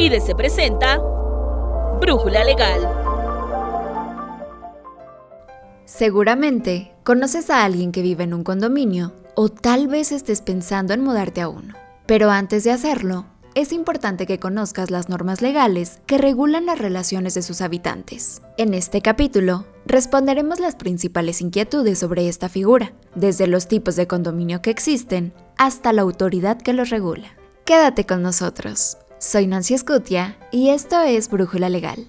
IDC presenta Brújula Legal. Seguramente conoces a alguien que vive en un condominio o tal vez estés pensando en mudarte a uno. Pero antes de hacerlo, es importante que conozcas las normas legales que regulan las relaciones de sus habitantes. En este capítulo, responderemos las principales inquietudes sobre esta figura, desde los tipos de condominio que existen hasta la autoridad que los regula. Quédate con nosotros. Soy Nancy Escutia y esto es Brújula Legal.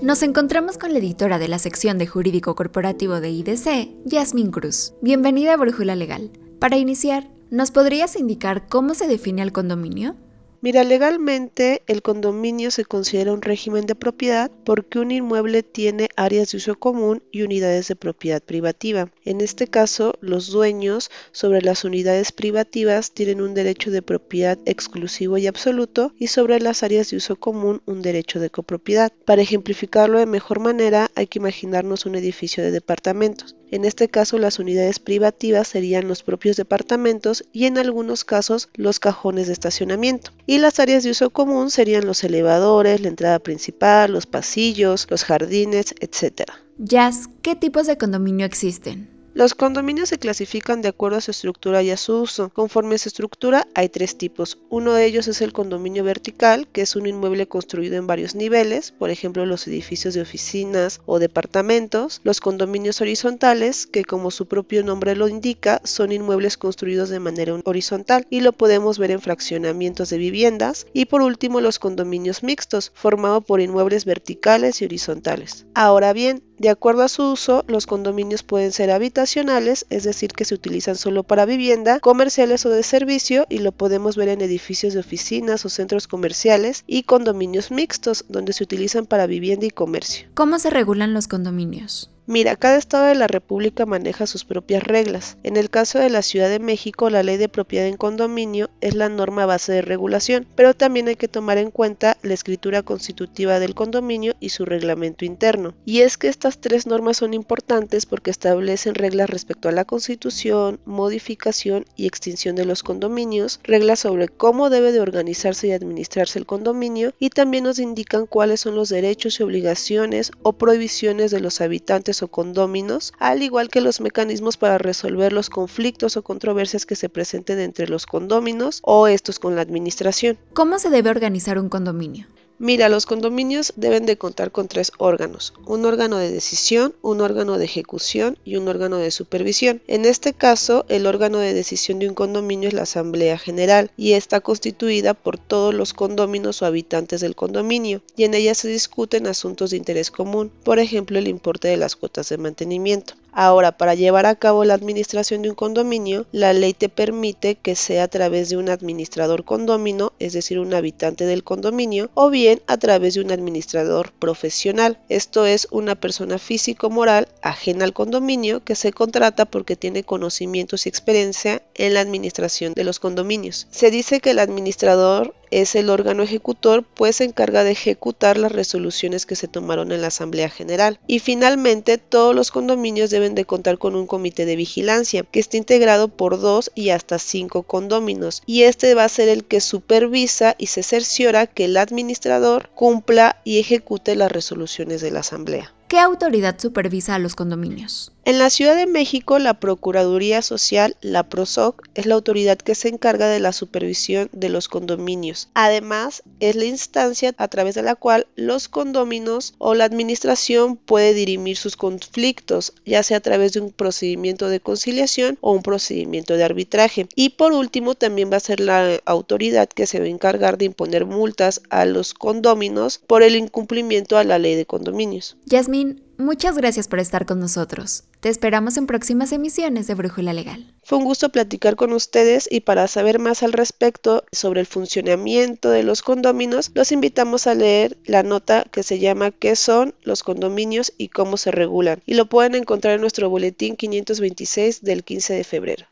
Nos encontramos con la editora de la sección de Jurídico Corporativo de IDC, Yasmin Cruz. Bienvenida a Brújula Legal. Para iniciar, ¿nos podrías indicar cómo se define el condominio? Mira, legalmente el condominio se considera un régimen de propiedad porque un inmueble tiene áreas de uso común y unidades de propiedad privativa. En este caso, los dueños sobre las unidades privativas tienen un derecho de propiedad exclusivo y absoluto y sobre las áreas de uso común un derecho de copropiedad. Para ejemplificarlo de mejor manera, hay que imaginarnos un edificio de departamentos. En este caso, las unidades privativas serían los propios departamentos y en algunos casos los cajones de estacionamiento. Y las áreas de uso común serían los elevadores, la entrada principal, los pasillos, los jardines, etc. Jazz, ¿qué tipos de condominio existen? Los condominios se clasifican de acuerdo a su estructura y a su uso. Conforme a su estructura hay tres tipos. Uno de ellos es el condominio vertical, que es un inmueble construido en varios niveles, por ejemplo los edificios de oficinas o departamentos. Los condominios horizontales, que como su propio nombre lo indica, son inmuebles construidos de manera horizontal y lo podemos ver en fraccionamientos de viviendas. Y por último los condominios mixtos, formados por inmuebles verticales y horizontales. Ahora bien, de acuerdo a su uso, los condominios pueden ser habitacionales, es decir, que se utilizan solo para vivienda, comerciales o de servicio, y lo podemos ver en edificios de oficinas o centros comerciales, y condominios mixtos, donde se utilizan para vivienda y comercio. ¿Cómo se regulan los condominios? Mira, cada estado de la República maneja sus propias reglas. En el caso de la Ciudad de México, la ley de propiedad en condominio es la norma base de regulación, pero también hay que tomar en cuenta la escritura constitutiva del condominio y su reglamento interno. Y es que estas tres normas son importantes porque establecen reglas respecto a la constitución, modificación y extinción de los condominios, reglas sobre cómo debe de organizarse y administrarse el condominio y también nos indican cuáles son los derechos y obligaciones o prohibiciones de los habitantes o condóminos, al igual que los mecanismos para resolver los conflictos o controversias que se presenten entre los condóminos o estos con la administración. ¿Cómo se debe organizar un condominio? Mira, los condominios deben de contar con tres órganos, un órgano de decisión, un órgano de ejecución y un órgano de supervisión. En este caso, el órgano de decisión de un condominio es la Asamblea General y está constituida por todos los condóminos o habitantes del condominio y en ella se discuten asuntos de interés común, por ejemplo el importe de las cuotas de mantenimiento. Ahora, para llevar a cabo la administración de un condominio, la ley te permite que sea a través de un administrador condomino, es decir, un habitante del condominio, o bien a través de un administrador profesional. Esto es una persona físico-moral ajena al condominio que se contrata porque tiene conocimientos y experiencia en la administración de los condominios. Se dice que el administrador es el órgano ejecutor, pues se encarga de ejecutar las resoluciones que se tomaron en la Asamblea General. Y finalmente, todos los condominios deben de contar con un comité de vigilancia, que está integrado por dos y hasta cinco condóminos, y este va a ser el que supervisa y se cerciora que el administrador cumpla y ejecute las resoluciones de la Asamblea. ¿Qué autoridad supervisa a los condominios? En la Ciudad de México, la Procuraduría Social, la PROSOC, es la autoridad que se encarga de la supervisión de los condominios. Además, es la instancia a través de la cual los condóminos o la administración puede dirimir sus conflictos, ya sea a través de un procedimiento de conciliación o un procedimiento de arbitraje. Y por último, también va a ser la autoridad que se va a encargar de imponer multas a los condóminos por el incumplimiento a la ley de condominios. Yasmin, Muchas gracias por estar con nosotros. Te esperamos en próximas emisiones de Brújula Legal. Fue un gusto platicar con ustedes y para saber más al respecto sobre el funcionamiento de los condominios, los invitamos a leer la nota que se llama ¿Qué son los condominios y cómo se regulan? Y lo pueden encontrar en nuestro boletín 526 del 15 de febrero.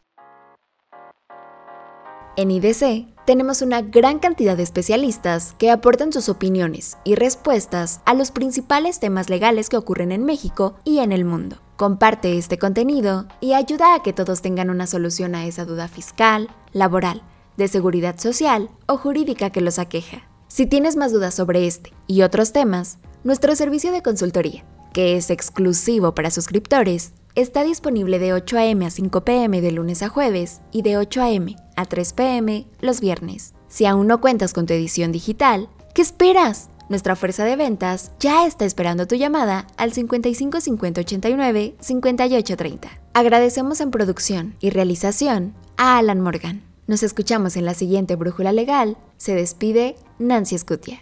En IDC tenemos una gran cantidad de especialistas que aportan sus opiniones y respuestas a los principales temas legales que ocurren en México y en el mundo. Comparte este contenido y ayuda a que todos tengan una solución a esa duda fiscal, laboral, de seguridad social o jurídica que los aqueja. Si tienes más dudas sobre este y otros temas, nuestro servicio de consultoría, que es exclusivo para suscriptores, está disponible de 8 a.m. a 5 p.m. de lunes a jueves y de 8 a.m. a 3 p.m. los viernes. Si aún no cuentas con tu edición digital, ¿qué esperas? Nuestra fuerza de ventas ya está esperando tu llamada al 55 50 89 58 30. Agradecemos en producción y realización a Alan Morgan. Nos escuchamos en la siguiente Brújula Legal. Se despide Nancy Scutia.